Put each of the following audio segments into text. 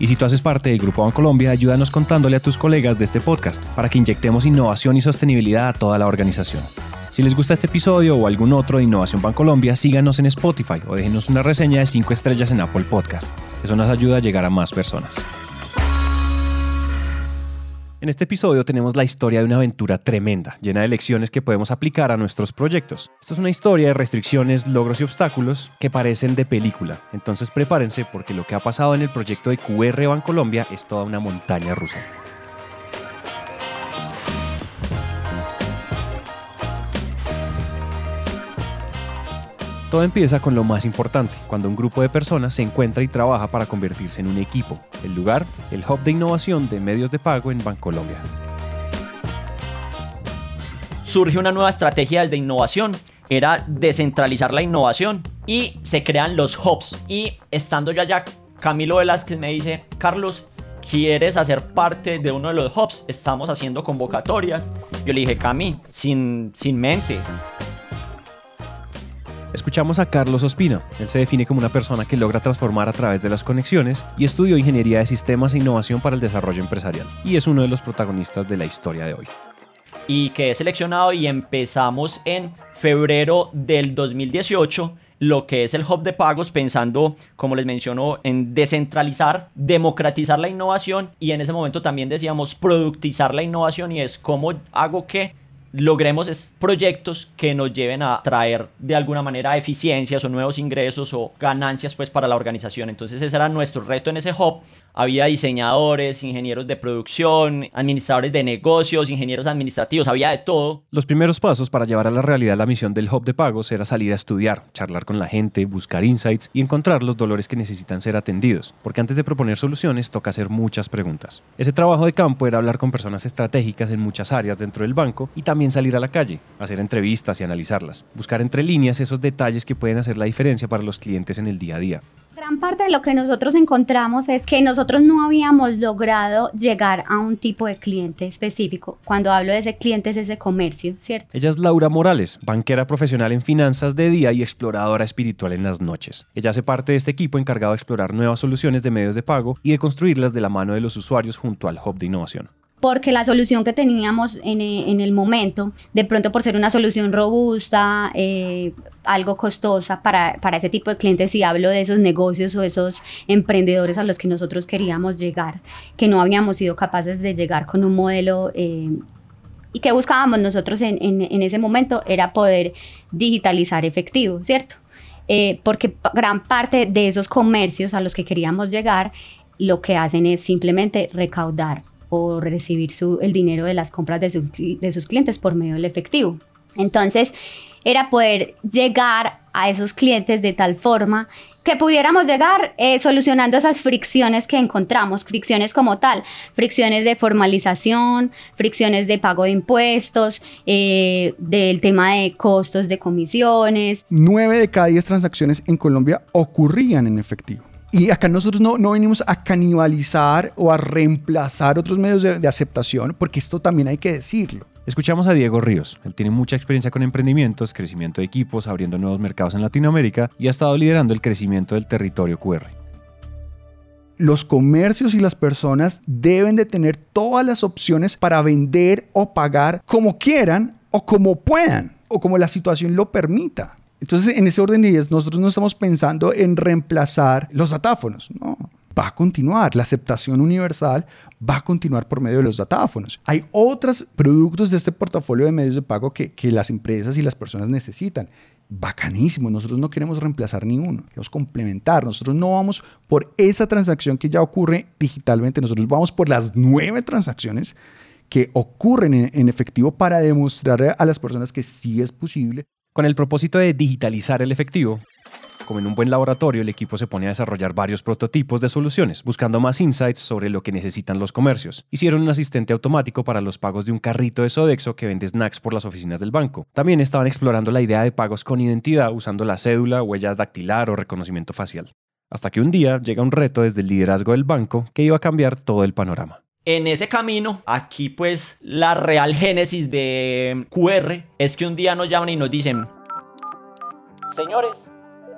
Y si tú haces parte del Grupo Bancolombia, ayúdanos contándole a tus colegas de este podcast para que inyectemos innovación y sostenibilidad a toda la organización. Si les gusta este episodio o algún otro de Innovación Bancolombia, síganos en Spotify o déjenos una reseña de 5 estrellas en Apple Podcast. Eso nos ayuda a llegar a más personas. En este episodio tenemos la historia de una aventura tremenda, llena de lecciones que podemos aplicar a nuestros proyectos. Esto es una historia de restricciones, logros y obstáculos que parecen de película. Entonces prepárense porque lo que ha pasado en el proyecto de QR Bancolombia es toda una montaña rusa. Todo empieza con lo más importante, cuando un grupo de personas se encuentra y trabaja para convertirse en un equipo. El lugar, el hub de innovación de medios de pago en Bancolombia. Surge una nueva estrategia de innovación, era descentralizar la innovación y se crean los hubs. Y estando yo allá, Camilo Velázquez me dice, Carlos, ¿quieres hacer parte de uno de los hubs? Estamos haciendo convocatorias. Yo le dije, Cami, sin, sin mente, Escuchamos a Carlos Ospina. Él se define como una persona que logra transformar a través de las conexiones y estudió ingeniería de sistemas e innovación para el desarrollo empresarial. Y es uno de los protagonistas de la historia de hoy. Y quedé seleccionado y empezamos en febrero del 2018 lo que es el hub de pagos pensando, como les menciono, en descentralizar, democratizar la innovación y en ese momento también decíamos productizar la innovación y es cómo hago que logremos proyectos que nos lleven a traer de alguna manera eficiencias o nuevos ingresos o ganancias pues para la organización. Entonces ese era nuestro reto en ese hub. Había diseñadores, ingenieros de producción, administradores de negocios, ingenieros administrativos, había de todo. Los primeros pasos para llevar a la realidad la misión del hub de pagos era salir a estudiar, charlar con la gente, buscar insights y encontrar los dolores que necesitan ser atendidos, porque antes de proponer soluciones toca hacer muchas preguntas. Ese trabajo de campo era hablar con personas estratégicas en muchas áreas dentro del banco y también salir a la calle, hacer entrevistas y analizarlas, buscar entre líneas esos detalles que pueden hacer la diferencia para los clientes en el día a día. Gran parte de lo que nosotros encontramos es que nosotros no habíamos logrado llegar a un tipo de cliente específico. Cuando hablo de ese cliente es ese comercio, ¿cierto? Ella es Laura Morales, banquera profesional en finanzas de día y exploradora espiritual en las noches. Ella hace parte de este equipo encargado de explorar nuevas soluciones de medios de pago y de construirlas de la mano de los usuarios junto al Hub de Innovación porque la solución que teníamos en, eh, en, el momento, de pronto por ser una solución robusta, eh, algo costosa para, para, ese tipo de clientes, y hablo de esos negocios o esos emprendedores a los que nosotros queríamos llegar, que no habíamos sido capaces de llegar con un modelo eh, y que buscábamos nosotros en, en, en, ese momento era poder digitalizar efectivo, ¿cierto? porque gran parte de esos comercios a los que queríamos llegar lo que hacen es simplemente recaudar o recibir su, el dinero de las compras de, de sus clientes por medio del efectivo. Entonces, era poder llegar a esos clientes de tal forma que pudiéramos llegar eh, solucionando esas fricciones que encontramos, fricciones como tal, fricciones de formalización, fricciones de pago de impuestos, eh, del tema de costos de comisiones. Nueve de cada diez transacciones en Colombia ocurrían en efectivo. Y acá nosotros no, no venimos a canibalizar o a reemplazar otros medios de, de, aceptación, porque esto también hay que decirlo. Escuchamos a Diego Ríos. Él tiene mucha experiencia con emprendimientos, crecimiento de equipos, abriendo nuevos mercados en Latinoamérica y ha estado liderando el crecimiento del territorio QR. Los comercios y las personas deben de tener todas las opciones para vender o pagar como quieran o como puedan o como la situación lo permita. Entonces, en ese orden de ideas, nosotros no estamos pensando en reemplazar los datáfonos, no. Va a continuar, la aceptación universal va a continuar por medio de los datáfonos. Hay otros productos de este portafolio de medios de pago que, que las empresas y las personas necesitan. Bacanísimo, nosotros no queremos reemplazar ninguno, queremos complementar. Nosotros no vamos por esa transacción que ya ocurre digitalmente, nosotros vamos por las nueve transacciones que ocurren en, en efectivo para demostrar a las personas que sí es posible con el propósito de digitalizar el efectivo, como en un buen laboratorio, el equipo se pone a desarrollar varios prototipos de soluciones, buscando más insights sobre lo que necesitan los comercios. Hicieron un asistente automático para los pagos de un carrito de Sodexo que vende snacks por las oficinas del banco. También estaban explorando la idea de pagos con identidad usando la cédula, huella dactilar o reconocimiento facial. Hasta que un día llega un reto desde el liderazgo del banco que iba a cambiar todo el panorama. En ese camino, aquí pues la real génesis de QR es que un día nos llaman y nos dicen, señores,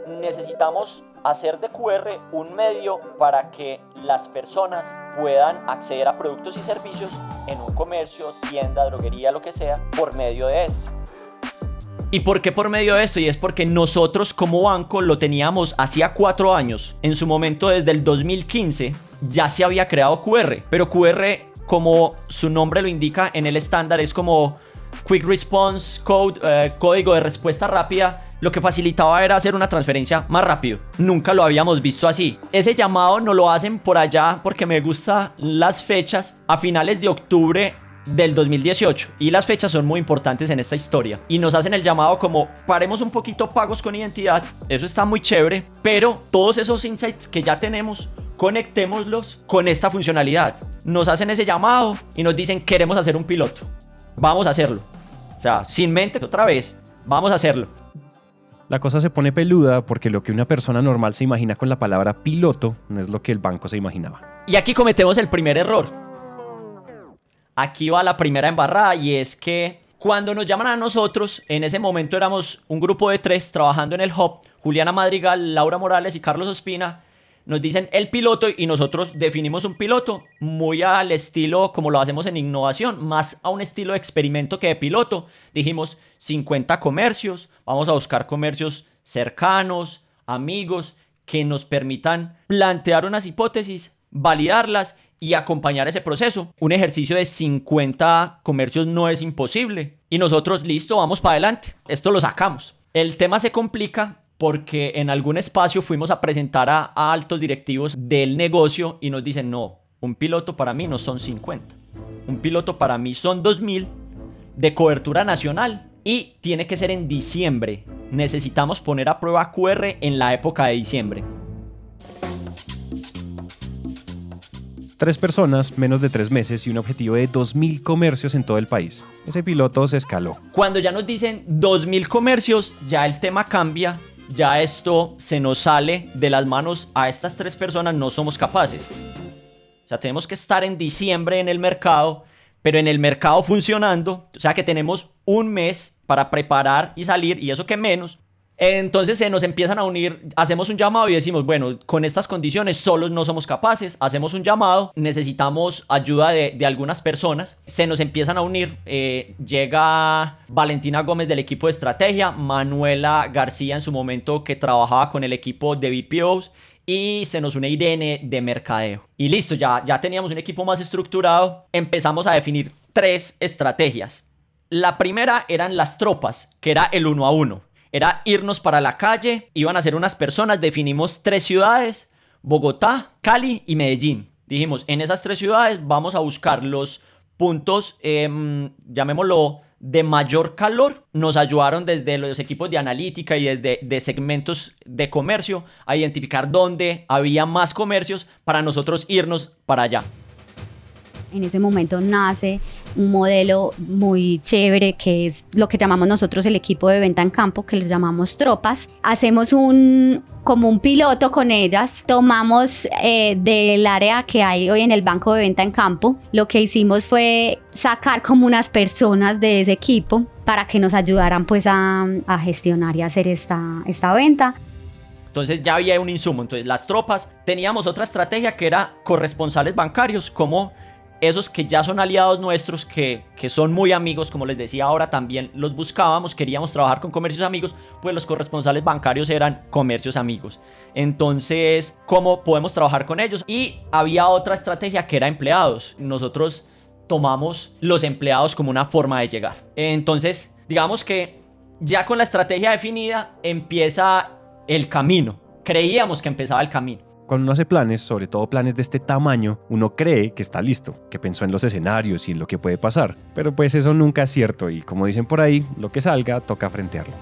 necesitamos hacer de QR un medio para que las personas puedan acceder a productos y servicios en un comercio, tienda, droguería, lo que sea, por medio de esto. ¿Y por qué por medio de esto? Y es porque nosotros como banco lo teníamos hacía cuatro años. En su momento, desde el 2015, ya se había creado QR. Pero QR, como su nombre lo indica en el estándar, es como Quick Response Code, eh, código de respuesta rápida, lo que facilitaba era hacer una transferencia más rápido. Nunca lo habíamos visto así. Ese llamado no lo hacen por allá porque me gustan las fechas. A finales de octubre del 2018 y las fechas son muy importantes en esta historia y nos hacen el llamado como paremos un poquito pagos con identidad, eso está muy chévere, pero todos esos insights que ya tenemos conectémoslos con esta funcionalidad. Nos hacen ese llamado y nos dicen queremos hacer un piloto. Vamos a hacerlo. O sea, sin mente otra vez, vamos a hacerlo. La cosa se pone peluda porque lo que una persona normal se imagina con la palabra piloto no es lo que el banco se imaginaba. Y aquí cometemos el primer error. Aquí va la primera embarrada y es que cuando nos llaman a nosotros, en ese momento éramos un grupo de tres trabajando en el hub, Juliana Madrigal, Laura Morales y Carlos Ospina, nos dicen el piloto y nosotros definimos un piloto muy al estilo como lo hacemos en innovación, más a un estilo de experimento que de piloto. Dijimos 50 comercios, vamos a buscar comercios cercanos, amigos, que nos permitan plantear unas hipótesis, validarlas y acompañar ese proceso. Un ejercicio de 50 comercios no es imposible. Y nosotros, listo, vamos para adelante. Esto lo sacamos. El tema se complica porque en algún espacio fuimos a presentar a, altos directivos del negocio y nos dicen, no, un piloto para mí no son 50. Un piloto para mí son 2000 de cobertura nacional y tiene que ser en diciembre. Necesitamos poner a prueba QR en la época de diciembre. Tres personas, menos de tres meses y un objetivo de 2.000 comercios en todo el país. Ese piloto se escaló. Cuando ya nos dicen 2.000 comercios, ya el tema cambia. Ya esto se nos sale de las manos a estas tres personas, no somos capaces. O sea, tenemos que estar en diciembre en el mercado, pero en el mercado funcionando. O sea que tenemos un mes para preparar y salir, y eso que menos, entonces se nos empiezan a unir, hacemos un llamado y decimos, bueno, con estas condiciones solos no somos capaces, hacemos un llamado, necesitamos ayuda de, algunas personas, se nos empiezan a unir, eh, llega Valentina Gómez del equipo de estrategia, Manuela García en su momento que trabajaba con el equipo de BPOs y se nos une Irene de mercadeo. Y listo, ya, ya teníamos un equipo más estructurado, empezamos a definir tres estrategias. La primera eran las tropas, que era el uno a uno era irnos para la calle, iban a ser unas personas, definimos tres ciudades, Bogotá, Cali y Medellín. Dijimos, en esas tres ciudades vamos a buscar los puntos, em, llamémoslo, de mayor calor. Nos ayudaron desde los equipos de analítica y desde de segmentos de comercio a identificar dónde había más comercios para nosotros irnos para allá. En ese momento nace un modelo muy chévere que es lo que llamamos nosotros el equipo de venta en campo, que les llamamos tropas. Hacemos un como un piloto con ellas, tomamos eh, del área que hay hoy en el banco de venta en campo, lo que hicimos fue sacar como unas personas de ese equipo para que nos ayudaran pues a, a gestionar y hacer esta, esta venta. Entonces ya había un insumo. Entonces las tropas teníamos otra estrategia que era corresponsales bancarios, como esos que ya son aliados nuestros, que, que, son muy amigos, como les decía ahora, también los buscábamos, queríamos trabajar con comercios amigos, pues los corresponsales bancarios eran comercios amigos. Entonces, ¿cómo podemos trabajar con ellos? Y había otra estrategia que era empleados. Nosotros tomamos los empleados como una forma de llegar. Entonces, digamos que ya con la estrategia definida empieza el camino. Creíamos que empezaba el camino. Cuando uno hace planes, sobre todo planes de este tamaño, uno cree que está listo, que pensó en los escenarios y en lo que puede pasar. Pero pues eso nunca es cierto y como dicen por ahí, lo que salga toca frentearlo.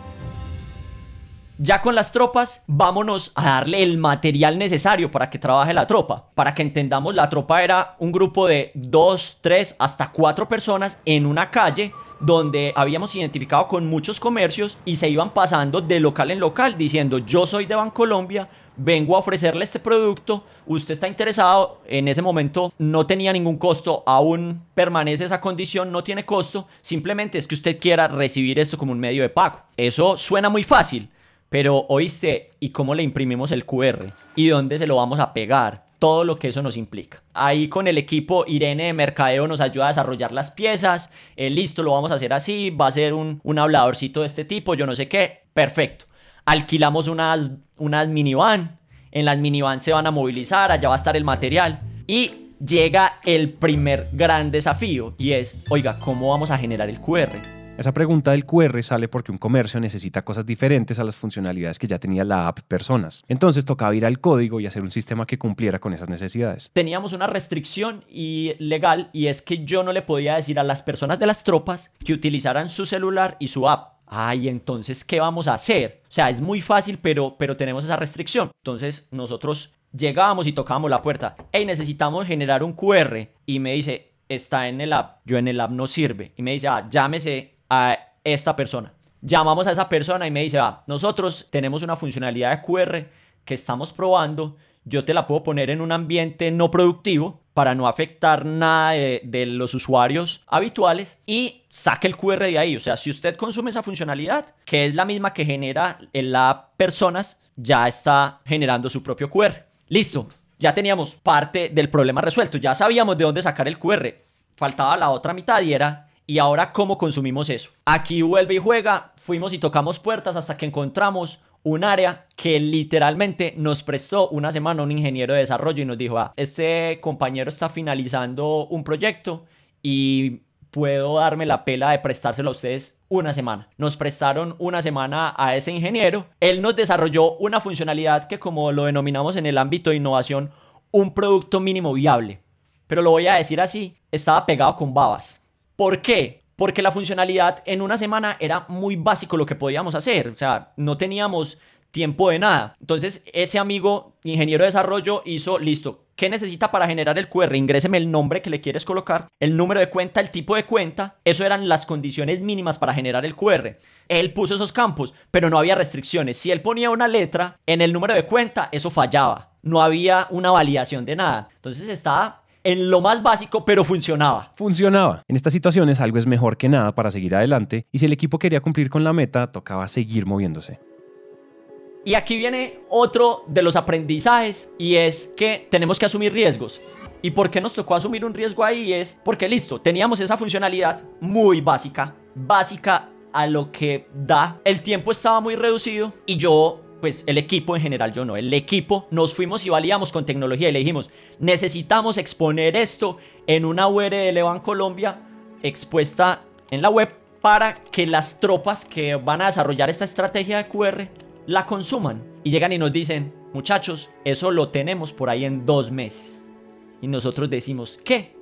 Ya con las tropas, vámonos a darle el material necesario para que trabaje la tropa. Para que entendamos, la tropa era un grupo de dos, tres, hasta cuatro personas en una calle donde habíamos identificado con muchos comercios y se iban pasando de local en local diciendo yo soy de Bancolombia, vengo a ofrecerle este producto, usted está interesado, en ese momento no tenía ningún costo, aún permanece esa condición, no tiene costo, simplemente es que usted quiera recibir esto como un medio de pago. Eso suena muy fácil, pero oíste, ¿y cómo le imprimimos el QR? ¿Y dónde se lo vamos a pegar? todo lo que eso nos implica. Ahí con el equipo Irene de Mercadeo nos ayuda a desarrollar las piezas, eh, listo, lo vamos a hacer así, va a ser un, un habladorcito de este tipo, yo no sé qué, perfecto alquilamos unas, unas minivan, en las minivan se van a movilizar, allá va a estar el material y llega el primer gran desafío y es, oiga, ¿cómo vamos a generar el QR? Esa pregunta del QR sale porque un comercio necesita cosas diferentes a las funcionalidades que ya tenía la app Personas. Entonces tocaba ir al código y hacer un sistema que cumpliera con esas necesidades. Teníamos una restricción y legal y es que yo no le podía decir a las personas de las tropas que utilizaran su celular y su app ay, entonces, ¿qué vamos a hacer? O sea, es muy fácil, pero, pero tenemos esa restricción. Entonces, nosotros llegábamos y tocábamos la puerta. Hey, necesitamos generar un QR. Y me dice, está en el app. Yo en el app no sirve. Y me dice, ah, llámese a esta persona. Llamamos a esa persona y me dice, ah, nosotros tenemos una funcionalidad de QR que estamos probando. Yo te la puedo poner en un ambiente no productivo para no afectar nada de, los usuarios habituales y saque el QR de ahí. O sea, si usted consume esa funcionalidad, que es la misma que genera en la personas, ya está generando su propio QR. Listo, ya teníamos parte del problema resuelto, ya sabíamos de dónde sacar el QR. Faltaba la otra mitad y era y ahora cómo consumimos eso. Aquí vuelve y juega, fuimos y tocamos puertas hasta que encontramos un área que literalmente nos prestó una semana un ingeniero de desarrollo y nos dijo, ah, este compañero está finalizando un proyecto y puedo darme la pela de prestárselo a ustedes una semana. Nos prestaron una semana a ese ingeniero. Él nos desarrolló una funcionalidad que como lo denominamos en el ámbito de innovación, un producto mínimo viable. Pero lo voy a decir así, estaba pegado con babas. ¿Por qué? Porque la funcionalidad en una semana era muy básico lo que podíamos hacer, o sea, no teníamos tiempo de nada. Entonces, ese amigo, ingeniero de desarrollo, hizo, listo, ¿qué necesita para generar el QR? Ingréseme el nombre que le quieres colocar, el número de cuenta, el tipo de cuenta, eso eran las condiciones mínimas para generar el QR. Él puso esos campos, pero no había restricciones. Si él ponía una letra en el número de cuenta, eso fallaba. No había una validación de nada. Entonces estaba en lo más básico, pero funcionaba. Funcionaba. En estas situaciones algo es mejor que nada para seguir adelante y si el equipo quería cumplir con la meta, tocaba seguir moviéndose. Y aquí viene otro de los aprendizajes y es que tenemos que asumir riesgos. ¿Y por qué nos tocó asumir un riesgo ahí? Es porque listo, teníamos esa funcionalidad muy básica, básica a lo que da. El tiempo estaba muy reducido y yo pues el equipo en general, yo no, el equipo nos fuimos y valíamos con tecnología y le dijimos, necesitamos exponer esto en una URL Colombia expuesta en la web para que las tropas que van a desarrollar esta estrategia de QR la consuman. Y llegan y nos dicen, muchachos, eso lo tenemos por ahí en dos meses. Y nosotros decimos, ¿qué?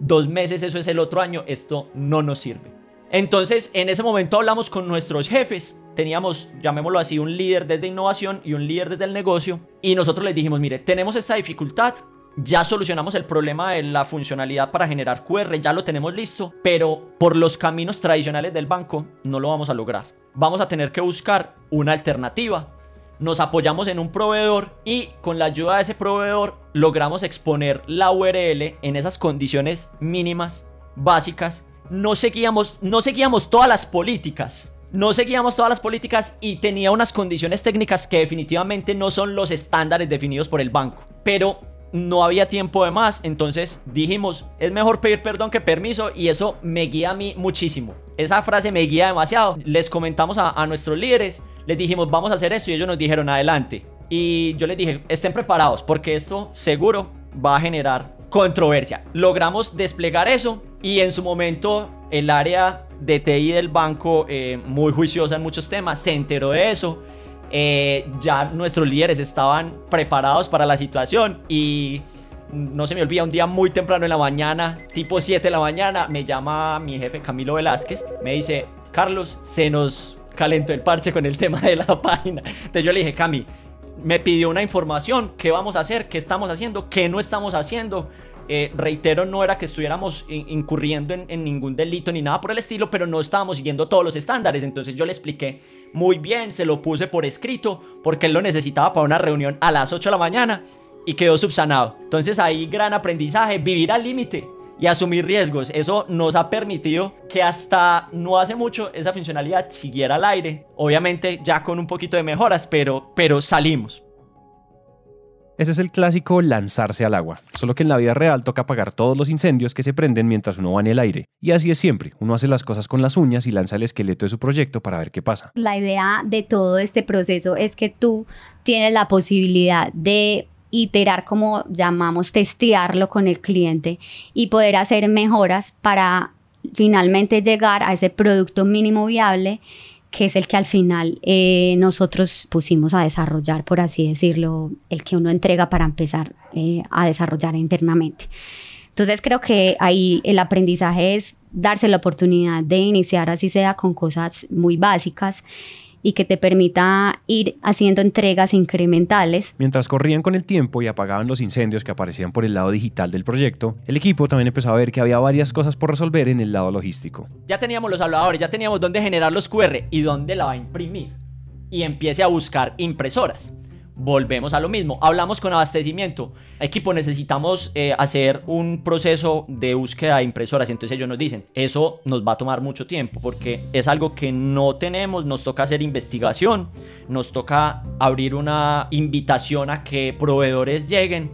Dos meses, eso es el otro año, esto no nos sirve. Entonces, en ese momento hablamos con nuestros jefes. Teníamos, llamémoslo así, un líder desde innovación y un líder desde el negocio. Y nosotros les dijimos, mire, tenemos esta dificultad. Ya solucionamos el problema de la funcionalidad para generar QR, ya lo tenemos listo, pero por los caminos tradicionales del banco no lo vamos a lograr. Vamos a tener que buscar una alternativa. Nos apoyamos en un proveedor y con la ayuda de ese proveedor logramos exponer la URL en esas condiciones mínimas, básicas no seguíamos, no seguíamos todas las políticas. No seguíamos todas las políticas y tenía unas condiciones técnicas que definitivamente no son los estándares definidos por el banco. Pero no había tiempo de más, entonces dijimos, es mejor pedir perdón que permiso y eso me guía a mí muchísimo. Esa frase me guía demasiado. Les comentamos a, a nuestros líderes, les dijimos, vamos a hacer esto y ellos nos dijeron, adelante. Y yo les dije, estén preparados porque esto seguro va a generar controversia. Logramos desplegar eso y en su momento el área de TI del banco, eh, muy juiciosa en muchos temas, se enteró de eso. Eh, ya nuestros líderes estaban preparados para la situación y no se me olvida, un día muy temprano en la mañana, tipo 7 de la mañana, me llama mi jefe Camilo Velázquez, me dice, Carlos, se nos calentó el parche con el tema de la página. Entonces yo le dije, Cami, me pidió una información, qué vamos a hacer, qué estamos haciendo, qué no estamos haciendo. Eh, reitero, no era que estuviéramos incurriendo en, ningún delito ni nada por el estilo, pero no estábamos siguiendo todos los estándares. Entonces yo le expliqué muy bien, se lo puse por escrito, porque él lo necesitaba para una reunión a las 8 de la mañana y quedó subsanado. Entonces ahí gran aprendizaje, vivir al límite y asumir riesgos. Eso nos ha permitido que hasta no hace mucho esa funcionalidad siguiera al aire. Obviamente ya con un poquito de mejoras, pero, pero salimos. Ese es el clásico lanzarse al agua, solo que en la vida real toca apagar todos los incendios que se prenden mientras uno va en el aire. Y así es siempre, uno hace las cosas con las uñas y lanza el esqueleto de su proyecto para ver qué pasa. La idea de todo este proceso es que tú tienes la posibilidad de iterar, como llamamos, testearlo con el cliente y poder hacer mejoras para finalmente llegar a ese producto mínimo viable que es el que al final eh, nosotros pusimos a desarrollar, por así decirlo, el que uno entrega para empezar eh, a desarrollar internamente. Entonces creo que ahí el aprendizaje es darse la oportunidad de iniciar así sea con cosas muy básicas y que te permita ir haciendo entregas incrementales. Mientras corrían con el tiempo y apagaban los incendios que aparecían por el lado digital del proyecto, el equipo también empezó a ver que había varias cosas por resolver en el lado logístico. Ya teníamos los habladores, ya teníamos dónde generar los QR y dónde la va a imprimir. Y empiece a buscar impresoras volvemos a lo mismo. Hablamos con abastecimiento. Equipo, necesitamos eh, hacer un proceso de búsqueda de impresoras. Entonces ellos nos dicen, eso nos va a tomar mucho tiempo porque es algo que no tenemos. Nos toca hacer investigación. Nos toca abrir una invitación a que proveedores lleguen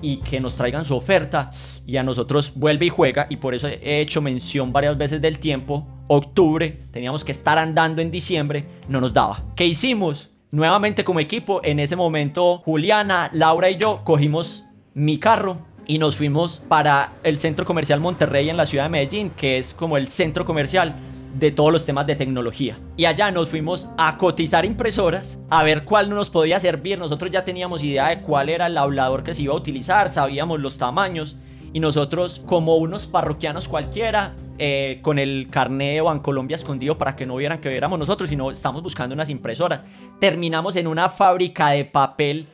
y que nos traigan su oferta y a nosotros vuelve y juega y por eso he hecho mención varias veces del tiempo octubre teníamos que estar andando en diciembre no nos daba ¿qué hicimos? Nuevamente como equipo, en ese momento Juliana, Laura y yo cogimos mi carro y nos fuimos para el centro comercial Monterrey en la ciudad de Medellín, que es como el centro comercial de todos los temas de tecnología. Y allá nos fuimos a cotizar impresoras, a ver cuál nos podía servir. Nosotros ya teníamos idea de cuál era el hablador que se iba a utilizar, sabíamos los tamaños y nosotros como unos parroquianos cualquiera eh, con el carné de Bancolombia escondido para que no vieran que viéramos nosotros sino estamos buscando unas impresoras. Terminamos en una fábrica de papel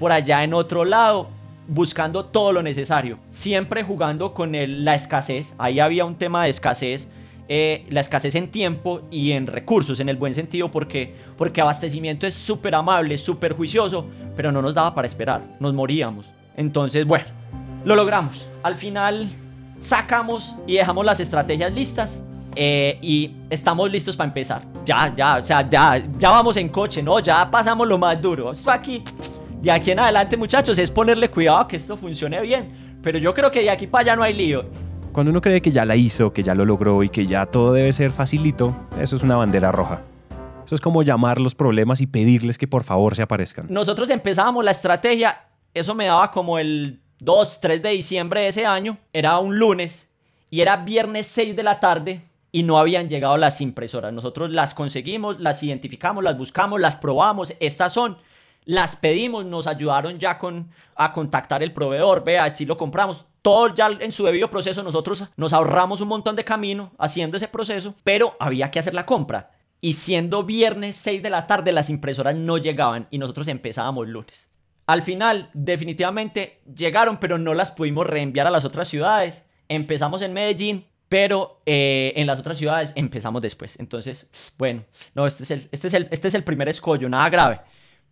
por allá en otro lado buscando todo lo necesario. Siempre jugando con la escasez. Ahí había un tema de escasez eh, la escasez en tiempo y en recursos, en el buen sentido, porque, porque abastecimiento es súper amable, súper juicioso, pero no nos daba para esperar, nos moríamos. Entonces, bueno, lo logramos. Al final sacamos y dejamos las estrategias listas. Eh, y estamos listos para empezar. Ya, ya, o sea, ya, ya vamos en coche, ¿no? Ya pasamos lo más duro. Esto aquí, de aquí en adelante, muchachos, es ponerle cuidado que esto funcione bien. Pero yo creo que de aquí para allá no hay lío. Cuando uno cree que ya la hizo, que ya lo logró y que ya todo debe ser facilito, eso es una bandera roja. Eso es como llamar los problemas y pedirles que por favor se aparezcan. Nosotros empezábamos la estrategia, eso me daba como el 2, 3 de diciembre de ese año, era un lunes y era viernes 6 de la tarde y no habían llegado las impresoras. Nosotros las conseguimos, las identificamos, las buscamos, las probamos, estas son, las pedimos, nos ayudaron ya con, a contactar el proveedor, vea, si lo compramos. Todo ya en su debido proceso, nosotros nos ahorramos un montón de camino haciendo ese proceso, pero había que hacer la compra. Y siendo viernes 6 de la tarde, las impresoras no llegaban y nosotros empezábamos lunes. Al final, definitivamente llegaron, pero no las pudimos reenviar a las otras ciudades. Empezamos en Medellín, pero eh, en las otras ciudades empezamos después. Entonces, bueno, no, este es el, este es el, este es el primer escollo, nada grave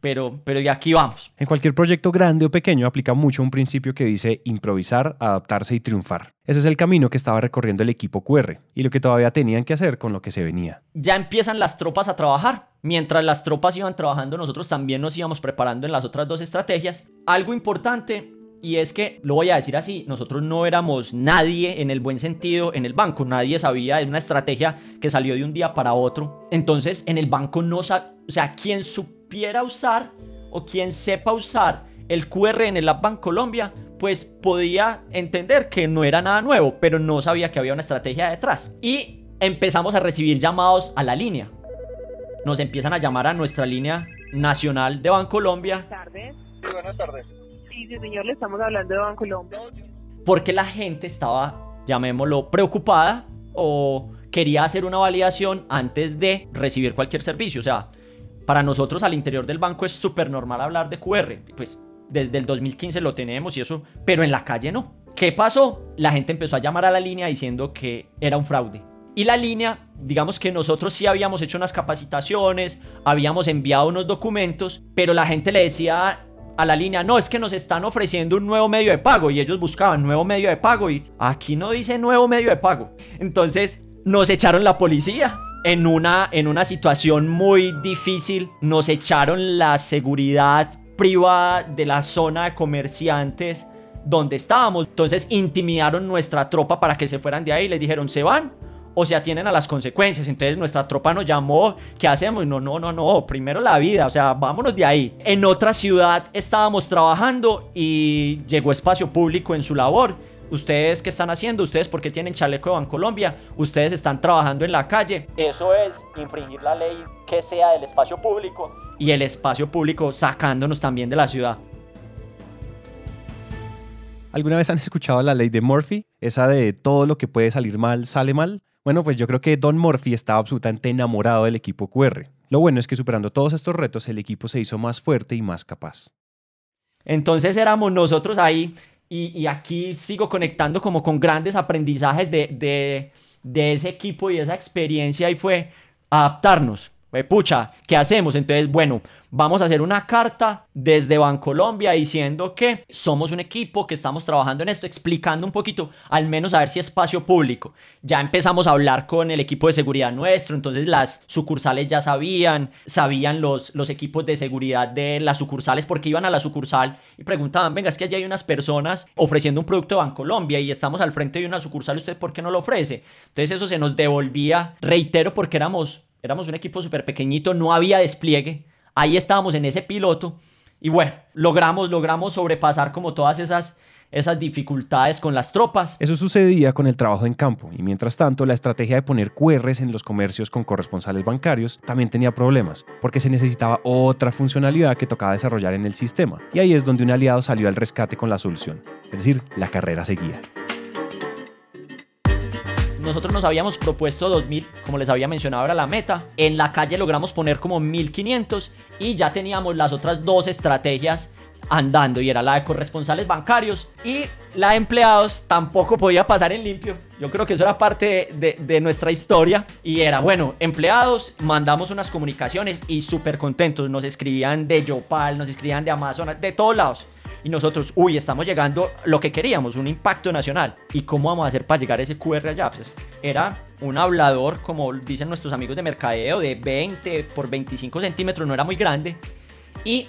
pero, pero y aquí vamos. En cualquier proyecto grande o pequeño aplica mucho un principio que dice improvisar, adaptarse y triunfar. Ese es el camino que estaba recorriendo el equipo QR y lo que todavía tenían que hacer con lo que se venía. Ya empiezan las tropas a trabajar. Mientras las tropas iban trabajando, nosotros también nos íbamos preparando en las otras dos estrategias. Algo importante y es que, lo voy a decir así, nosotros no éramos nadie en el buen sentido en el banco, nadie sabía de una estrategia que salió de un día para otro. Entonces, en el banco no sabía, o sea, quien supiera usar o quien sepa usar el QR en el App Colombia, pues podía entender que no era nada nuevo, pero no sabía que había una estrategia detrás. Y empezamos a recibir llamados a la línea. Nos empiezan a llamar a nuestra línea nacional de Bancolombia. Buenas tardes. buenas tardes sí, señor, le estamos hablando de Bancolombia. Porque la gente estaba, llamémoslo, preocupada o quería hacer una validación antes de recibir cualquier servicio. O sea, para nosotros al interior del banco es súper normal hablar de QR. Pues desde el 2015 lo tenemos y eso, pero en la calle no. ¿Qué pasó? La gente empezó a llamar a la línea diciendo que era un fraude. Y la línea, digamos que nosotros sí habíamos hecho unas capacitaciones, habíamos enviado unos documentos, pero la gente le decía a la línea, no, es que nos están ofreciendo un nuevo medio de pago y ellos buscaban nuevo medio de pago y aquí no dice nuevo medio de pago. Entonces nos echaron la policía. En una, en una situación muy difícil, nos echaron la seguridad privada de la zona de comerciantes donde estábamos. Entonces intimidaron nuestra tropa para que se fueran de ahí. Les dijeron, se van o se atienen a las consecuencias. Entonces nuestra tropa nos llamó, ¿qué hacemos? No, no, no, no, primero la vida, o sea, vámonos de ahí. En otra ciudad estábamos trabajando y llegó espacio público en su labor. Ustedes qué están haciendo, ustedes porque tienen chaleco de Bancolombia, ustedes están trabajando en la calle. Eso es infringir la ley que sea del espacio público y el espacio público sacándonos también de la ciudad. ¿Alguna vez han escuchado la ley de Murphy? Esa de todo lo que puede salir mal, sale mal. Bueno, pues yo creo que Don Murphy estaba absolutamente enamorado del equipo QR. Lo bueno es que superando todos estos retos, el equipo se hizo más fuerte y más capaz. Entonces éramos nosotros ahí y, aquí sigo conectando como con grandes aprendizajes de, de, de ese equipo y esa experiencia y fue adaptarnos. Pucha, ¿qué hacemos? Entonces, bueno, vamos a hacer una carta desde Bancolombia diciendo que somos un equipo que estamos trabajando en esto, explicando un poquito, al menos a ver si espacio público. Ya empezamos a hablar con el equipo de seguridad nuestro, entonces las sucursales ya sabían, sabían los, los equipos de seguridad de las sucursales porque iban a la sucursal y preguntaban, venga, es que allí hay unas personas ofreciendo un producto de Bancolombia y estamos al frente de una sucursal, ¿usted por qué no lo ofrece? Entonces eso se nos devolvía, reitero, porque éramos éramos un equipo súper pequeñito, no había despliegue, ahí estábamos en ese piloto y bueno, logramos, logramos sobrepasar como todas esas, esas dificultades con las tropas. Eso sucedía con el trabajo en campo y mientras tanto la estrategia de poner QRs en los comercios con corresponsales bancarios también tenía problemas porque se necesitaba otra funcionalidad que tocaba desarrollar en el sistema y ahí es donde un aliado salió al rescate con la solución, es decir, la carrera seguía nosotros nos habíamos propuesto 2000, como les había mencionado, era la meta. En la calle logramos poner como 1500 y ya teníamos las otras dos estrategias andando y era la de corresponsales bancarios y la de empleados tampoco podía pasar en limpio. Yo creo que eso era parte de, de nuestra historia y era, bueno, empleados, mandamos unas comunicaciones y súper contentos. Nos escribían de Yopal, nos escribían de Amazon, de todos lados y nosotros, uy, estamos llegando lo que queríamos, un impacto nacional. ¿Y cómo vamos a hacer para llegar a ese QR allá? Pues era un hablador, como dicen nuestros amigos de mercadeo, de 20 por 25 centímetros, no era muy grande. Y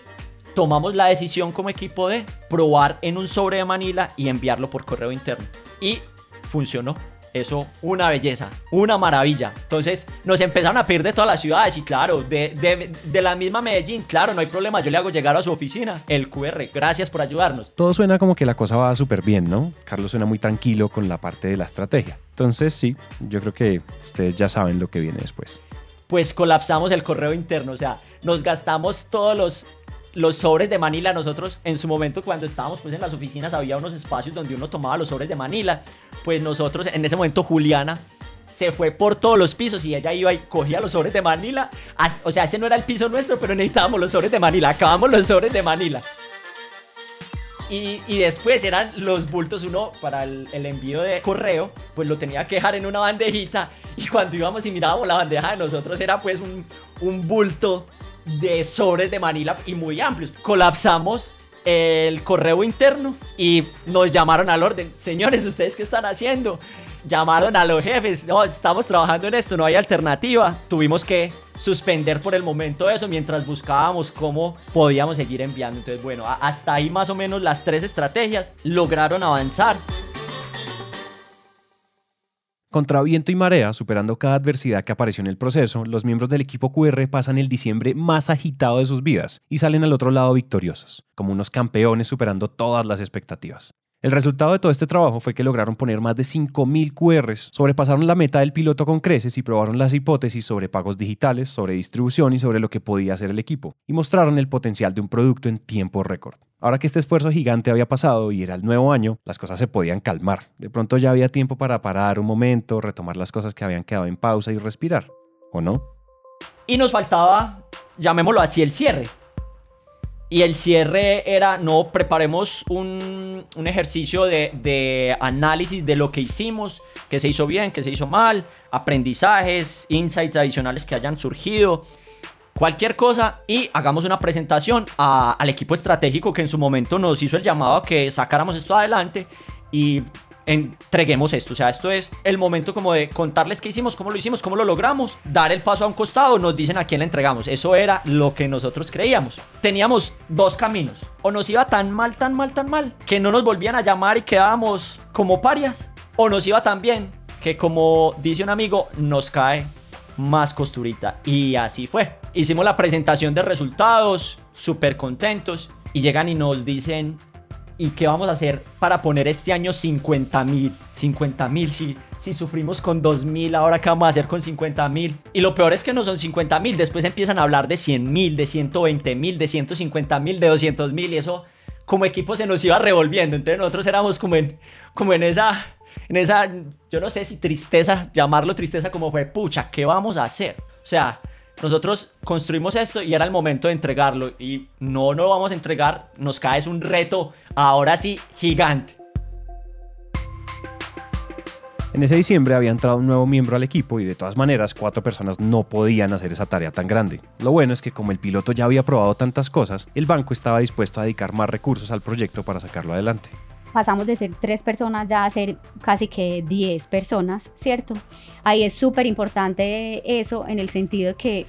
tomamos la decisión como equipo de probar en un sobre de Manila y enviarlo por correo interno. Y funcionó. Eso, una belleza, una maravilla. Entonces nos empezaron a pedir de todas las ciudades y claro, de, de, la misma Medellín, claro, no hay problema, yo le hago llegar a su oficina el QR. Gracias por ayudarnos. Todo suena como que la cosa va súper bien, ¿no? Carlos suena muy tranquilo con la parte de la estrategia. Entonces sí, yo creo que ustedes ya saben lo que viene después. Pues colapsamos el correo interno, o sea, nos gastamos todos los los sobres de Manila, nosotros en su momento cuando estábamos pues en las oficinas había unos espacios donde uno tomaba los sobres de Manila, pues nosotros en ese momento Juliana se fue por todos los pisos y ella iba y cogía los sobres de Manila, o sea, ese no era el piso nuestro, pero necesitábamos los sobres de Manila, acabamos los sobres de Manila. Y, después eran los bultos, uno para el, envío de correo, pues lo tenía que dejar en una bandejita. Y cuando íbamos y mirábamos la bandeja de nosotros, era pues un, un bulto de sobres de Manila y muy amplios. Colapsamos el correo interno y nos llamaron al orden. Señores, ¿ustedes qué están haciendo? Llamaron a los jefes. No, estamos trabajando en esto, no hay alternativa. Tuvimos que suspender por el momento eso mientras buscábamos cómo podíamos seguir enviando. Entonces, bueno, hasta ahí más o menos las tres estrategias lograron avanzar. Contra viento y marea, superando cada adversidad que apareció en el proceso, los miembros del equipo QR pasan el diciembre más agitado de sus vidas y salen al otro lado victoriosos, como unos campeones superando todas las expectativas. El resultado de todo este trabajo fue que lograron poner más de 5.000 QRs, sobrepasaron la meta del piloto con creces y probaron las hipótesis sobre pagos digitales, sobre distribución y sobre lo que podía hacer el equipo, y mostraron el potencial de un producto en tiempo récord. Ahora que este esfuerzo gigante había pasado y era el nuevo año, las cosas se podían calmar. De pronto ya había tiempo para parar un momento, retomar las cosas que habían quedado en pausa y respirar. ¿O no? Y nos faltaba, llamémoslo así, el cierre. Y el cierre era, no, preparemos un, ejercicio de, de, análisis de lo que hicimos, que se hizo bien, que se hizo mal, aprendizajes, insights adicionales que hayan surgido, cualquier cosa y hagamos una presentación al equipo estratégico que en su momento nos hizo el llamado a que sacáramos esto adelante y entreguemos esto. O sea, esto es el momento como de contarles qué hicimos, cómo lo hicimos, cómo lo logramos, dar el paso a un costado, nos dicen a quién le entregamos. Eso era lo que nosotros creíamos. Teníamos dos caminos. O nos iba tan mal, tan mal, tan mal, que no nos volvían a llamar y quedábamos como parias. O nos iba tan bien, que como dice un amigo, nos cae más costurita. Y así fue. Hicimos la presentación de resultados, súper contentos. Y llegan y nos dicen, ¿y qué vamos a hacer para poner este año 50 mil? 50 mil, si, si sufrimos con 2 mil, ahora qué vamos a hacer con 50 mil. Y lo peor es que no son 50 mil, después empiezan a hablar de 100 mil, de 120 mil, de 150 mil, de 200 mil y eso como equipo se nos iba revolviendo. Entonces nosotros éramos como en, como en esa, en esa, yo no sé si tristeza, llamarlo tristeza como fue, pucha, ¿qué vamos a hacer? O sea, nosotros construimos esto y era el momento de entregarlo y no lo vamos a entregar, nos cae es un reto ahora sí gigante. En ese diciembre había entrado un nuevo miembro al equipo y de todas maneras cuatro personas no podían hacer esa tarea tan grande. Lo bueno es que como el piloto ya había probado tantas cosas, el banco estaba dispuesto a dedicar más recursos al proyecto para sacarlo adelante. Pasamos de ser tres personas ya a ser casi que diez personas, ¿cierto? Ahí es súper importante eso en el sentido que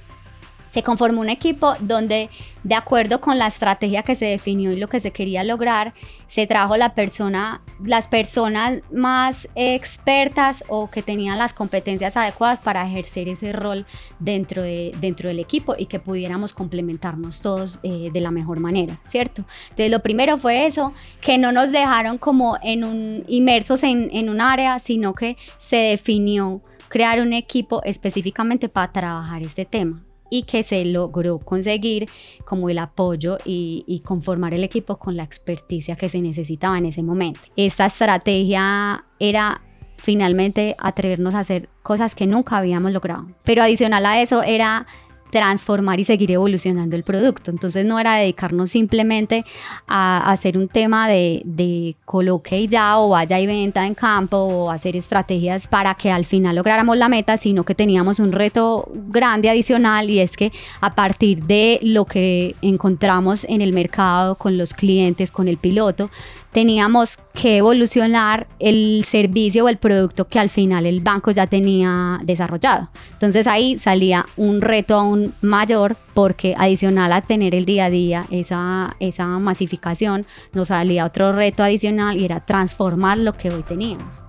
se conformó un equipo donde, de acuerdo con la estrategia que se definió y lo que se quería lograr, se trajo la persona, las personas más expertas o que tenían las competencias adecuadas para ejercer ese rol dentro, de, dentro del equipo y que pudiéramos complementarnos todos eh, de la mejor manera, ¿cierto? Entonces, lo primero fue eso, que no nos dejaron como un, inmersos en un área, sino que se definió crear un equipo específicamente para trabajar este tema y que se logró conseguir como el apoyo y, conformar el equipo con la experticia que se necesitaba en ese momento. Esta estrategia era finalmente atrevernos a hacer cosas que nunca habíamos logrado. Pero adicional a eso era transformar y seguir evolucionando el producto. Entonces no era dedicarnos simplemente a hacer un tema de, de coloque ya o vaya y venta en campo o hacer estrategias para que al final lográramos la meta, sino que teníamos un reto grande adicional y es que a partir de lo que encontramos en el mercado con los clientes, con el piloto, teníamos que evolucionar el servicio o el producto que al final el banco ya tenía desarrollado. Entonces ahí salía un reto aún mayor porque adicional a tener el día a día esa, esa masificación, nos salía otro reto adicional y era transformar lo que hoy teníamos.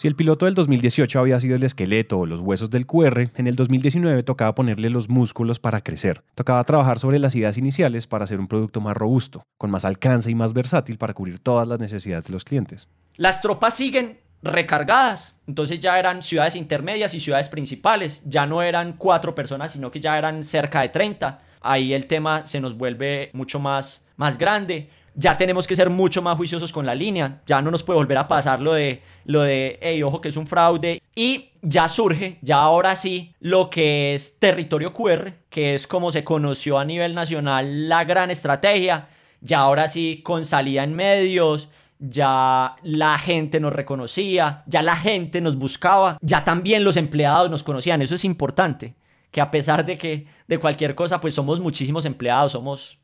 Si el piloto del 2018 había sido el esqueleto o los huesos del QR, en el 2019 tocaba ponerle los músculos para crecer. Tocaba trabajar sobre las ideas iniciales para hacer un producto más robusto, con más alcance y más versátil para cubrir todas las necesidades de los clientes. Las tropas siguen recargadas. Entonces ya eran ciudades intermedias y ciudades principales. Ya no eran cuatro personas, sino que ya eran cerca de 30. Ahí el tema se nos vuelve mucho más, más grande ya tenemos que ser mucho más juiciosos con la línea. Ya no nos puede volver a pasar lo de, lo de, hey, ojo que es un fraude. Y ya surge, ya ahora sí, lo que es territorio QR, que es como se conoció a nivel nacional la gran estrategia. Ya ahora sí, con salida en medios, ya la gente nos reconocía, ya la gente nos buscaba, ya también los empleados nos conocían. Eso es importante, que a pesar de que de cualquier cosa, pues somos muchísimos empleados, somos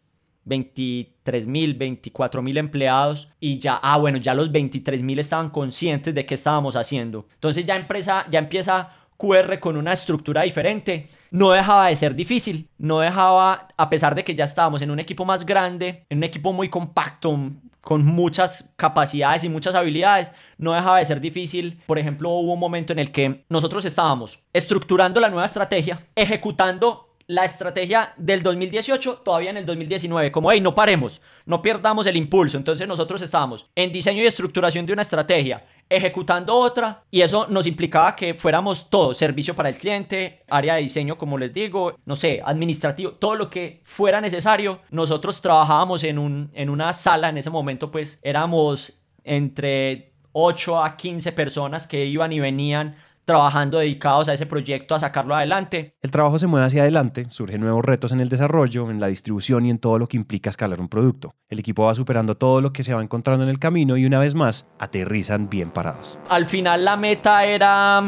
23 mil, 24 mil empleados y ya, ah, bueno, ya los 23 mil estaban conscientes de qué estábamos haciendo. Entonces ya, empresa, ya empieza QR con una estructura diferente. No dejaba de ser difícil, no dejaba, a pesar de que ya estábamos en un equipo más grande, en un equipo muy compacto, con muchas capacidades y muchas habilidades, no dejaba de ser difícil. Por ejemplo, hubo un momento en el que nosotros estábamos estructurando la nueva estrategia, ejecutando la estrategia del 2018 todavía en el 2019, como, hey, no paremos, no perdamos el impulso. Entonces nosotros estábamos en diseño y estructuración de una estrategia, ejecutando otra, y eso nos implicaba que fuéramos todo, servicio para el cliente, área de diseño, como les digo, no sé, administrativo, todo lo que fuera necesario. Nosotros trabajábamos en, un, en una sala, en ese momento pues éramos entre 8 a 15 personas que iban y venían trabajando dedicados a ese proyecto, a sacarlo adelante. El trabajo se mueve hacia adelante, surgen nuevos retos en el desarrollo, en la distribución y en todo lo que implica escalar un producto. El equipo va superando todo lo que se va encontrando en el camino y una vez más aterrizan bien parados. Al final la meta era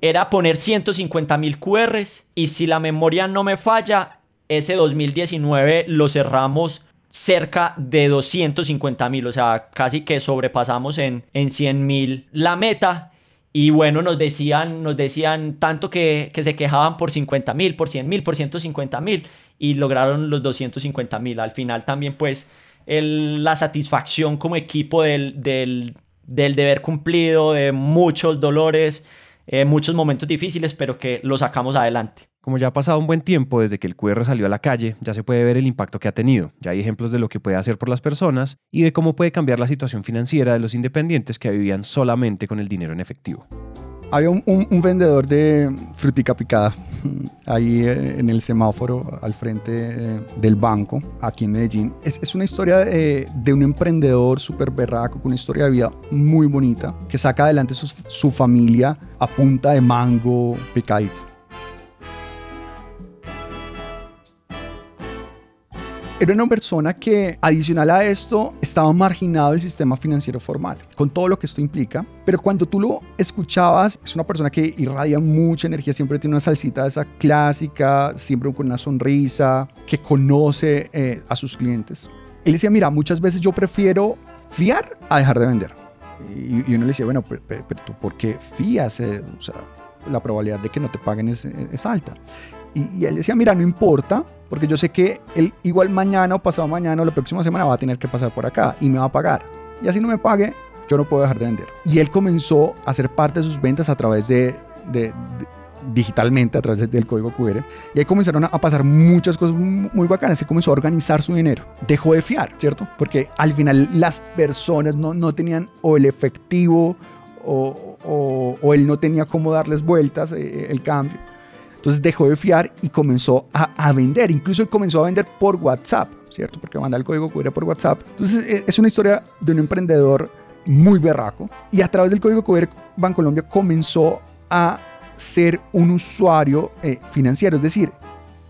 era poner 150 mil QRs y si la memoria no me falla, ese 2019 lo cerramos cerca de 250 mil, o sea, casi que sobrepasamos en, en 100 mil la meta y bueno, nos decían, nos decían tanto que, que se quejaban por 50 mil, por 100 mil, por 150 mil y lograron los 250 mil. Al final también pues el, la satisfacción como equipo del, del, del deber cumplido, de muchos dolores, eh, muchos momentos difíciles, pero que lo sacamos adelante. Como ya ha pasado un buen tiempo desde que el QR salió a la calle, ya se puede ver el impacto que ha tenido, ya hay ejemplos de lo que puede hacer por las personas y de cómo puede cambiar la situación financiera de los independientes que vivían solamente con el dinero en efectivo. Había un, vendedor de frutica picada ahí eh, en el semáforo al frente eh, del banco, aquí en Medellín. Es, una historia de, un emprendedor súper berraco, con una historia de vida muy bonita, que saca adelante su, su familia a punta de mango picadito. Era una persona que, adicional a esto, estaba marginado del sistema financiero formal, con todo lo que esto implica. Pero cuando tú lo escuchabas, es una persona que irradia mucha energía, siempre tiene una salsita de esa clásica, siempre con una sonrisa, que conoce eh, a sus clientes. Él decía, mira, muchas veces yo prefiero fiar a dejar de vender. Y, uno le decía, bueno, pero, tú, ¿por qué fías? Eh, o sea, la probabilidad de que no te paguen es, es alta. Y, él decía, mira, no importa, porque yo sé que él igual mañana o pasado mañana o la próxima semana va a tener que pasar por acá y me va a pagar. Y así no me pague, yo no puedo dejar de vender. Y él comenzó a hacer parte de sus ventas a través de, digitalmente, a través del código QR. Y ahí comenzaron a, pasar muchas cosas muy, bacanas. Se comenzó a organizar su dinero. Dejó de fiar, ¿cierto? Porque al final las personas no, no tenían o el efectivo o, o, él no tenía cómo darles vueltas eh, el cambio. Entonces dejó de fiar y comenzó a, vender. Incluso él comenzó a vender por WhatsApp, ¿cierto? Porque manda el código QR por WhatsApp. Entonces e, es una historia de un emprendedor muy berraco. Y a través del código QR Bancolombia comenzó a ser un usuario eh, financiero. Es decir,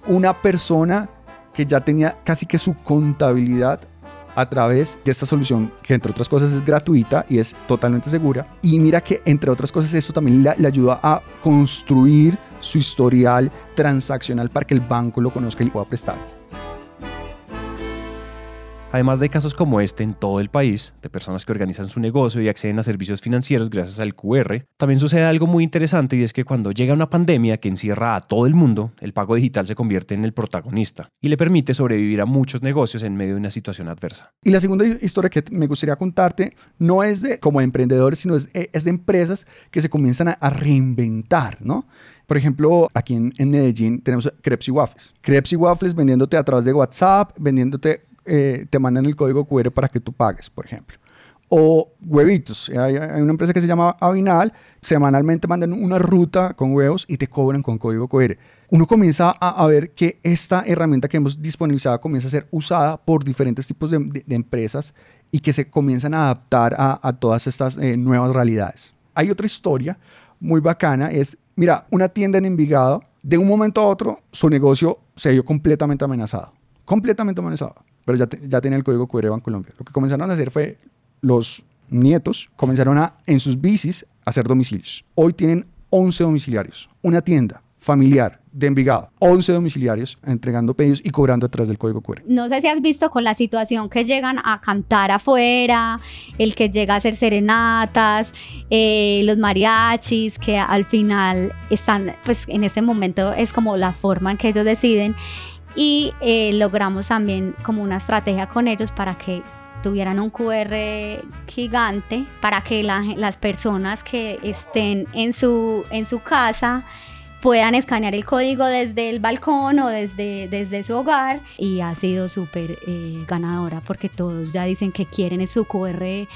una persona que ya tenía casi que su contabilidad a través de esta solución que entre otras cosas es gratuita y es totalmente segura. Y mira que entre otras cosas esto también le ayuda a construir su historial transaccional para que el banco lo conozca y le pueda prestar. Además de casos como este en todo el país, de personas que organizan su negocio y acceden a servicios financieros gracias al QR, también sucede algo muy interesante y es que cuando llega una pandemia que encierra a todo el mundo, el pago digital se convierte en el protagonista y le permite sobrevivir a muchos negocios en medio de una situación adversa. Y la segunda historia que me gustaría contarte no es de como emprendedores, sino es, de empresas que se comienzan a, reinventar, ¿no? Por ejemplo, aquí en, en, Medellín tenemos Crepes y Waffles. Crepes y Waffles vendiéndote a través de WhatsApp, vendiéndote eh, te mandan el código QR para que tú pagues, por ejemplo. O huevitos. Hay, una empresa que se llama Avinal, semanalmente mandan una ruta con huevos y te cobran con código QR. Uno comienza a, ver que esta herramienta que hemos disponibilizado comienza a ser usada por diferentes tipos de, empresas y que se comienzan a adaptar a, todas estas eh, nuevas realidades. Hay otra historia muy bacana, es, mira, una tienda en Envigado, de un momento a otro, su negocio se vio completamente amenazado. Completamente amenazado pero ya, ya tenía el código QR Colombia. Lo que comenzaron a hacer fue los nietos comenzaron a, en sus bicis, a hacer domicilios. Hoy tienen 11 domiciliarios, una tienda familiar de Envigado, 11 domiciliarios entregando pedidos y cobrando atrás del código QR. No sé si has visto con la situación que llegan a cantar afuera, el que llega a hacer serenatas, eh, los mariachis, que al final están, pues en este momento es como la forma en que ellos deciden y eh, logramos también como una estrategia con ellos para que tuvieran un QR gigante para que las personas que estén en su, en su casa puedan escanear el código desde el balcón o desde, desde su hogar y ha sido súper eh, ganadora porque todos ya dicen que quieren su QR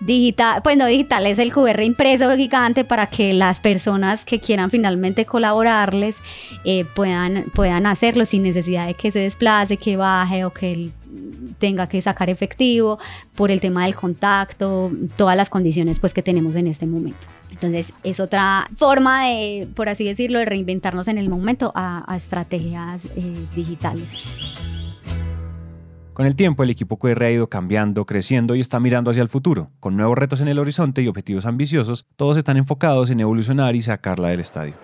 digital, pues no digital, es el QR impreso gigante para que las personas que quieran finalmente colaborarles eh, puedan, puedan hacerlo sin necesidad de que se desplace, que baje o que tenga que sacar efectivo por el tema del contacto, todas las condiciones pues que tenemos en este momento. Entonces es otra forma de, por así decirlo, de reinventarnos en el momento a, estrategias eh, digitales. Con el tiempo, el equipo QR ha ido cambiando, creciendo y está mirando hacia el futuro. Con nuevos retos en el horizonte y objetivos ambiciosos, todos están enfocados en evolucionar y sacarla del estadio.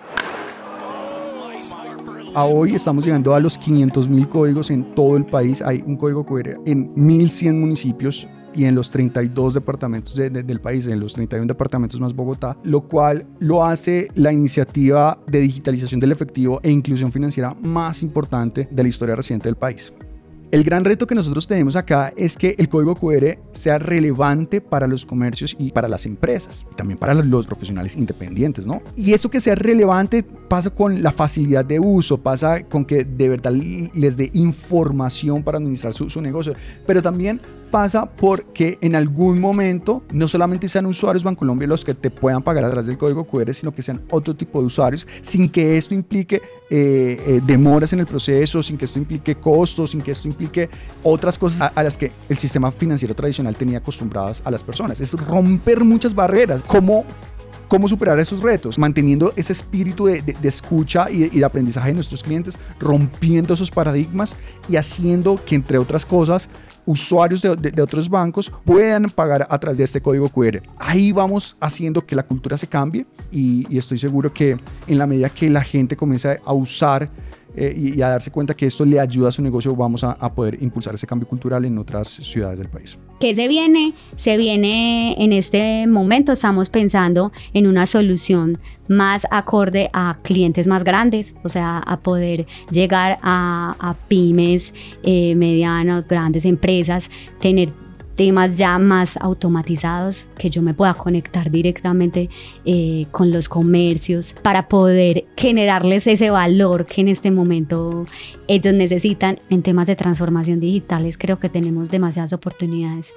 A hoy estamos llegando a los 500.000 códigos en todo el país. Hay un código QR en 1.100 municipios y en los 32 departamentos del país, en los 31 departamentos más Bogotá, lo cual lo hace la iniciativa de digitalización del efectivo e inclusión financiera más importante de la historia reciente del país. El gran reto que nosotros tenemos acá es que el código QR sea relevante para los comercios y para las empresas, y también para los profesionales independientes, ¿no? Y eso que sea relevante pasa con la facilidad de uso, pasa con que de verdad les dé información para administrar su, su negocio, pero también pasa porque en algún momento no solamente sean usuarios Bancolombia los que te puedan pagar a través del código QR, sino que sean otro tipo de usuarios, sin que esto implique eh, eh, demoras en el proceso, sin que esto implique costos, sin que esto implique otras cosas a, las que el sistema financiero tradicional tenía acostumbradas a las personas. Es romper muchas barreras. ¿Cómo cómo superar esos retos, manteniendo ese espíritu de, escucha y de, aprendizaje de nuestros clientes, rompiendo esos paradigmas y haciendo que, entre otras cosas, usuarios de, otros bancos puedan pagar a través de este código QR. Ahí vamos haciendo que la cultura se cambie y, y estoy seguro que en la medida que la gente comience a usar eh, y, a darse cuenta que esto le ayuda a su negocio, vamos a, poder impulsar ese cambio cultural en otras ciudades del país. ¿Qué se viene? Se viene en este momento, estamos pensando en una solución más acorde a clientes más grandes, o sea, a poder llegar a, pymes, eh, medianas, grandes empresas, tener temas ya más automatizados, que yo me pueda conectar directamente eh, con los comercios para poder generarles ese valor que en este momento ellos necesitan en temas de transformación digitales. Creo que tenemos demasiadas oportunidades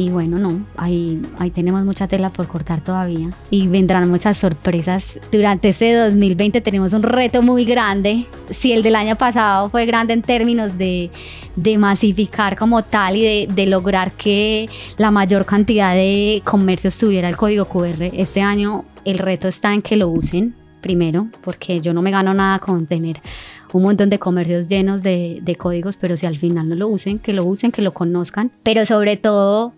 y bueno, no, ahí, ahí tenemos mucha tela por cortar todavía. Y vendrán muchas sorpresas. Durante este 2020 tenemos un reto muy grande. Si el del año pasado fue grande en términos de, de masificar como tal y de, de, lograr que la mayor cantidad de comercios tuviera el código QR, este año el reto está en que lo usen primero, porque yo no me gano nada con tener un montón de comercios llenos de, de, códigos, pero si al final no lo usen, que lo usen, que lo conozcan, pero sobre todo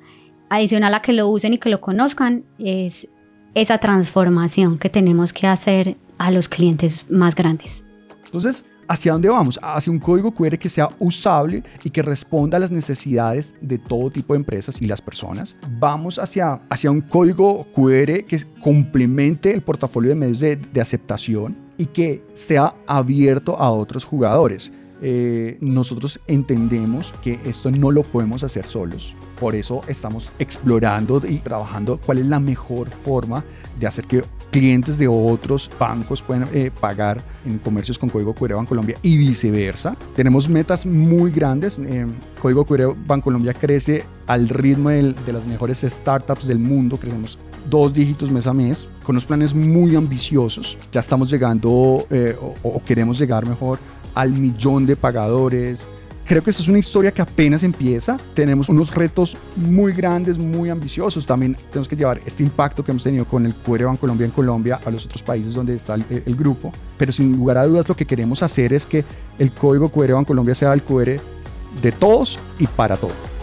adicional a que lo usen y que lo conozcan, es esa transformación que tenemos que hacer a los clientes más grandes. Entonces, ¿hacia dónde vamos? Hacia un código QR que sea usable y que responda a las necesidades de todo tipo de empresas y las personas. Vamos hacia, hacia un código QR que complemente el portafolio de medios de, de aceptación y que sea abierto a otros jugadores. Eh, nosotros entendemos que esto no lo podemos hacer solos. Por eso estamos explorando y trabajando cuál es la mejor forma de hacer que clientes de otros bancos puedan eh, pagar en comercios con código QR Bancolombia y viceversa. Tenemos metas muy grandes. Eh, código QR Bancolombia crece al ritmo de las mejores startups del mundo. Crecemos dos dígitos mes a mes, con unos planes muy ambiciosos. Ya estamos llegando o queremos llegar mejor al millón de pagadores. Creo que esa es una historia que apenas empieza. Tenemos unos retos muy grandes, muy ambiciosos. También tenemos que llevar este impacto que hemos tenido con el QR Colombia en Colombia a los otros países donde está el, grupo. Pero sin lugar a dudas lo que queremos hacer es que el código QR Colombia sea el QR de todos y para todos.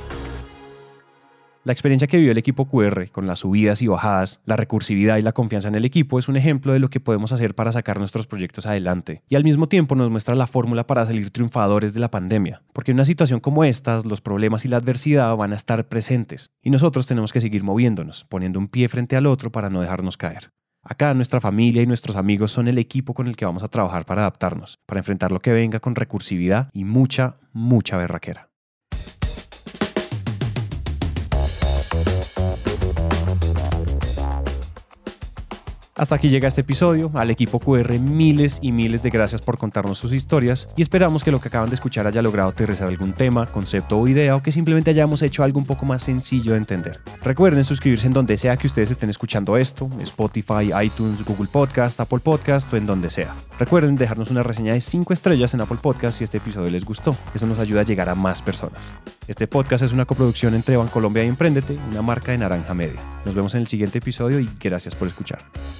La experiencia que vivió el equipo QR con las subidas y bajadas, la recursividad y la confianza en el equipo es un ejemplo de lo que podemos hacer para sacar nuestros proyectos adelante y al mismo tiempo nos muestra la fórmula para salir triunfadores de la pandemia, porque en una situación como esta los problemas y la adversidad van a estar presentes y nosotros tenemos que seguir moviéndonos, poniendo un pie frente al otro para no dejarnos caer. Acá nuestra familia y nuestros amigos son el equipo con el que vamos a trabajar para adaptarnos, para enfrentar lo que venga con recursividad y mucha, mucha berraquera. Hasta aquí llega este episodio. Al equipo QR miles y miles de gracias por contarnos sus historias y esperamos que lo que acaban de escuchar haya logrado aterrizar algún tema, concepto o idea o que simplemente hayamos hecho algo un poco más sencillo de entender. Recuerden suscribirse en donde sea que ustedes estén escuchando esto, Spotify, iTunes, Google Podcast, Apple Podcast o en donde sea. Recuerden dejarnos una reseña de 5 estrellas en Apple Podcast si este episodio les gustó. Eso nos ayuda a llegar a más personas. Este podcast es una coproducción entre Bancolombia y Emprendete, una marca de Naranja Media. Nos vemos en el siguiente episodio y gracias por escuchar.